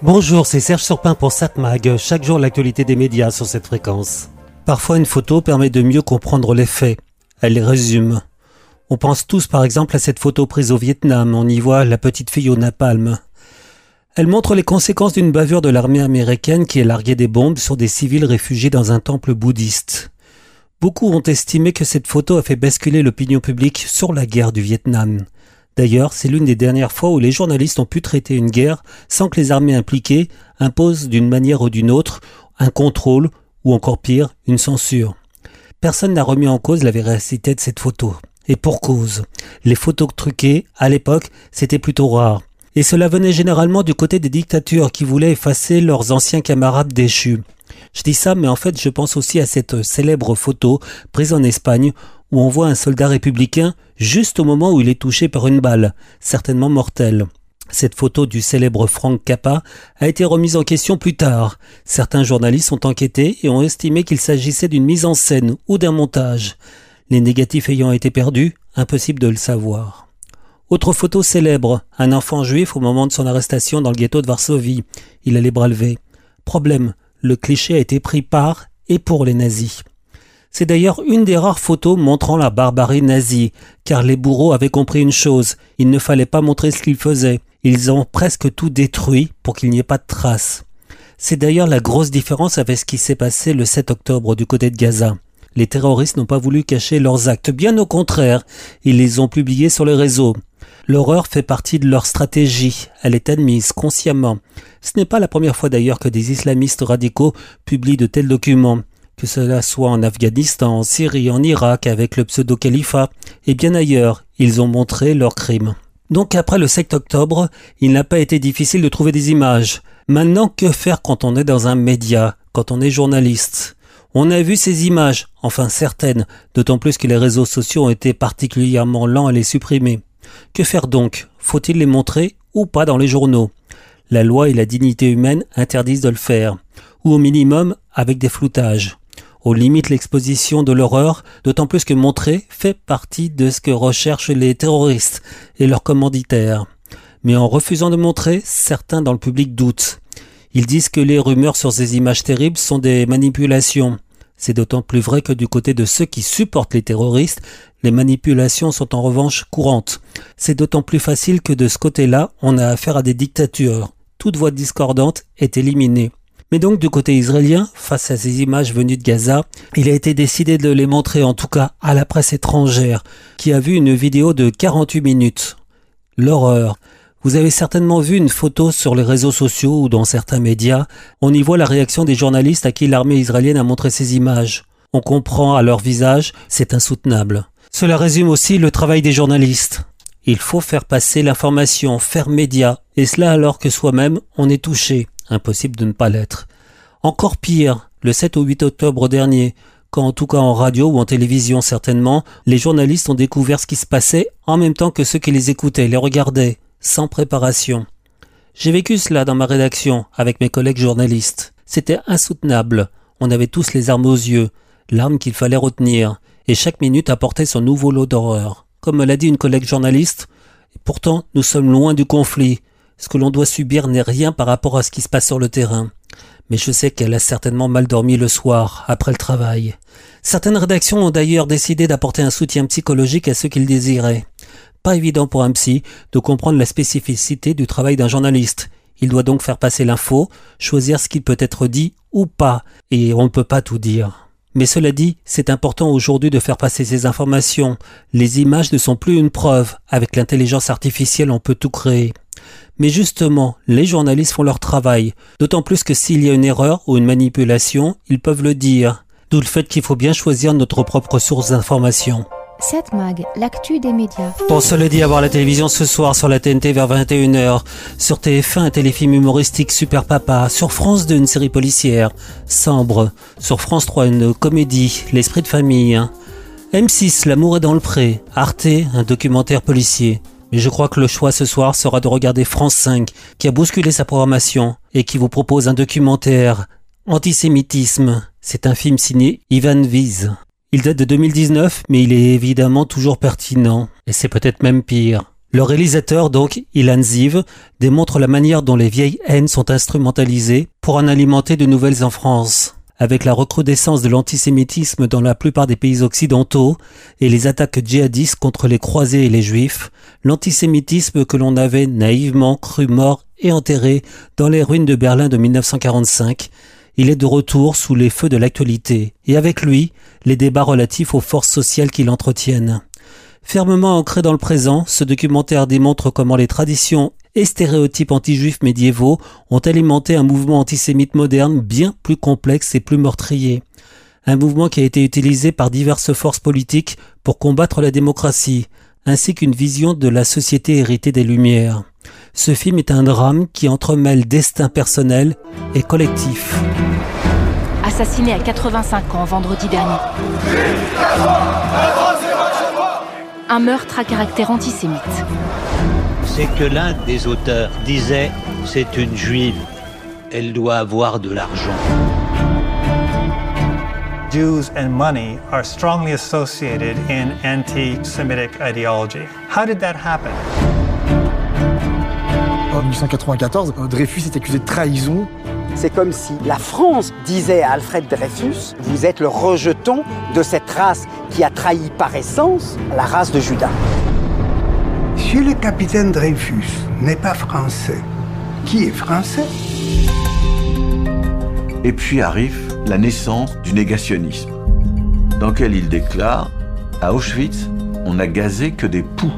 Bonjour, c'est Serge Surpin pour SatMag. Chaque jour, l'actualité des médias sur cette fréquence. Parfois, une photo permet de mieux comprendre les faits. Elle les résume. On pense tous par exemple à cette photo prise au Vietnam. On y voit la petite fille au napalm. Elle montre les conséquences d'une bavure de l'armée américaine qui a largué des bombes sur des civils réfugiés dans un temple bouddhiste. Beaucoup ont estimé que cette photo a fait basculer l'opinion publique sur la guerre du Vietnam. D'ailleurs, c'est l'une des dernières fois où les journalistes ont pu traiter une guerre sans que les armées impliquées imposent d'une manière ou d'une autre un contrôle ou encore pire, une censure. Personne n'a remis en cause la véracité de cette photo. Et pour cause. Les photos truquées, à l'époque, c'était plutôt rare. Et cela venait généralement du côté des dictatures qui voulaient effacer leurs anciens camarades déchus. Je dis ça, mais en fait, je pense aussi à cette célèbre photo prise en Espagne où on voit un soldat républicain juste au moment où il est touché par une balle, certainement mortelle. Cette photo du célèbre Frank Cappa a été remise en question plus tard. Certains journalistes ont enquêté et ont estimé qu'il s'agissait d'une mise en scène ou d'un montage. Les négatifs ayant été perdus, impossible de le savoir. Autre photo célèbre, un enfant juif au moment de son arrestation dans le ghetto de Varsovie. Il a les bras levés. Problème, le cliché a été pris par et pour les nazis. C'est d'ailleurs une des rares photos montrant la barbarie nazie, car les bourreaux avaient compris une chose, il ne fallait pas montrer ce qu'ils faisaient, ils ont presque tout détruit pour qu'il n'y ait pas de traces. C'est d'ailleurs la grosse différence avec ce qui s'est passé le 7 octobre du côté de Gaza. Les terroristes n'ont pas voulu cacher leurs actes, bien au contraire, ils les ont publiés sur les réseaux. L'horreur fait partie de leur stratégie, elle est admise consciemment. Ce n'est pas la première fois d'ailleurs que des islamistes radicaux publient de tels documents que cela soit en Afghanistan, en Syrie, en Irak, avec le pseudo-califat, et bien ailleurs, ils ont montré leurs crimes. Donc après le 7 octobre, il n'a pas été difficile de trouver des images. Maintenant, que faire quand on est dans un média, quand on est journaliste? On a vu ces images, enfin certaines, d'autant plus que les réseaux sociaux ont été particulièrement lents à les supprimer. Que faire donc? Faut-il les montrer ou pas dans les journaux? La loi et la dignité humaine interdisent de le faire, ou au minimum avec des floutages. Au limite l'exposition de l'horreur, d'autant plus que montrer fait partie de ce que recherchent les terroristes et leurs commanditaires. Mais en refusant de montrer, certains dans le public doutent. Ils disent que les rumeurs sur ces images terribles sont des manipulations. C'est d'autant plus vrai que du côté de ceux qui supportent les terroristes, les manipulations sont en revanche courantes. C'est d'autant plus facile que de ce côté-là, on a affaire à des dictatures. Toute voix discordante est éliminée. Mais donc du côté israélien, face à ces images venues de Gaza, il a été décidé de les montrer en tout cas à la presse étrangère, qui a vu une vidéo de 48 minutes. L'horreur. Vous avez certainement vu une photo sur les réseaux sociaux ou dans certains médias. On y voit la réaction des journalistes à qui l'armée israélienne a montré ces images. On comprend à leur visage, c'est insoutenable. Cela résume aussi le travail des journalistes. Il faut faire passer l'information, faire média, et cela alors que soi-même on est touché. Impossible de ne pas l'être. Encore pire, le 7 ou 8 octobre dernier, quand en tout cas en radio ou en télévision certainement, les journalistes ont découvert ce qui se passait en même temps que ceux qui les écoutaient, les regardaient, sans préparation. J'ai vécu cela dans ma rédaction avec mes collègues journalistes. C'était insoutenable. On avait tous les armes aux yeux, l'arme qu'il fallait retenir, et chaque minute apportait son nouveau lot d'horreur. Comme me l'a dit une collègue journaliste, pourtant nous sommes loin du conflit, ce que l'on doit subir n'est rien par rapport à ce qui se passe sur le terrain. Mais je sais qu'elle a certainement mal dormi le soir, après le travail. Certaines rédactions ont d'ailleurs décidé d'apporter un soutien psychologique à ceux qu'ils désiraient. Pas évident pour un psy de comprendre la spécificité du travail d'un journaliste. Il doit donc faire passer l'info, choisir ce qui peut être dit ou pas, et on ne peut pas tout dire. Mais cela dit, c'est important aujourd'hui de faire passer ces informations. Les images ne sont plus une preuve. Avec l'intelligence artificielle, on peut tout créer. Mais justement, les journalistes font leur travail, d'autant plus que s'il y a une erreur ou une manipulation, ils peuvent le dire. D'où le fait qu'il faut bien choisir notre propre source d'information. 7 Mag, l'actu des médias. Pour se le dit, à voir la télévision ce soir sur la TNT vers 21h, sur TF1 un téléfilm humoristique Super Papa, sur France 2 une série policière, Sambre, sur France 3 une comédie, L'esprit de famille, M6 L'amour est dans le pré, Arte un documentaire policier. Mais je crois que le choix ce soir sera de regarder France 5, qui a bousculé sa programmation et qui vous propose un documentaire Antisémitisme. C'est un film signé Ivan Wies. Il date de 2019, mais il est évidemment toujours pertinent, et c'est peut-être même pire. Le réalisateur, donc, Ilan Ziv, démontre la manière dont les vieilles haines sont instrumentalisées pour en alimenter de nouvelles en France. Avec la recrudescence de l'antisémitisme dans la plupart des pays occidentaux et les attaques djihadistes contre les croisés et les juifs, l'antisémitisme que l'on avait naïvement cru mort et enterré dans les ruines de Berlin de 1945, il est de retour sous les feux de l'actualité, et avec lui, les débats relatifs aux forces sociales qui l'entretiennent. Fermement ancré dans le présent, ce documentaire démontre comment les traditions et stéréotypes anti-juifs médiévaux ont alimenté un mouvement antisémite moderne bien plus complexe et plus meurtrier. Un mouvement qui a été utilisé par diverses forces politiques pour combattre la démocratie, ainsi qu'une vision de la société héritée des Lumières. Ce film est un drame qui entremêle destin personnel et collectif. Assassiné à 85 ans vendredi dernier un meurtre à caractère antisémite. C'est que l'un des auteurs disait c'est une juive, elle doit avoir de l'argent. Jews and money are strongly associated in anti-Semitic ideology. How did that happen? En 1894, Dreyfus est accusé de trahison c'est comme si la France disait à Alfred Dreyfus, vous êtes le rejeton de cette race qui a trahi par essence la race de Judas. Si le capitaine Dreyfus n'est pas français, qui est français? Et puis arrive la naissance du négationnisme, dans lequel il déclare À Auschwitz, on n'a gazé que des poux.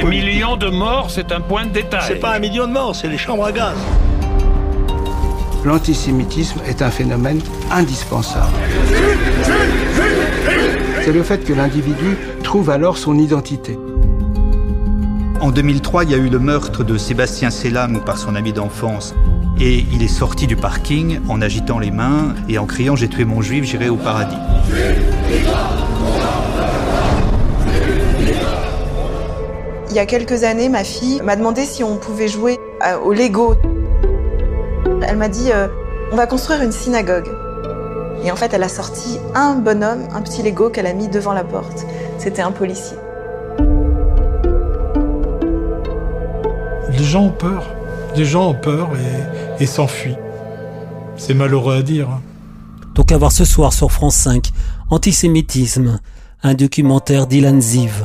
Des millions de morts, c'est un point de détail. C'est pas un million de morts, c'est les chambres à gaz l'antisémitisme est un phénomène indispensable. C'est le fait que l'individu trouve alors son identité. En 2003, il y a eu le meurtre de Sébastien Selam par son ami d'enfance. Et il est sorti du parking en agitant les mains et en criant J'ai tué mon juif, j'irai au paradis. Y a quelques années, ma fille m'a demandé si on pouvait jouer au Lego. Elle m'a dit euh, on va construire une synagogue. Et en fait, elle a sorti un bonhomme, un petit Lego qu'elle a mis devant la porte. C'était un policier. Les gens ont peur. Les gens ont peur et, s'enfuient. C'est malheureux à dire. Hein. Donc à voir ce soir sur France 5, Antisémitisme, un documentaire d'Ilan Ziv.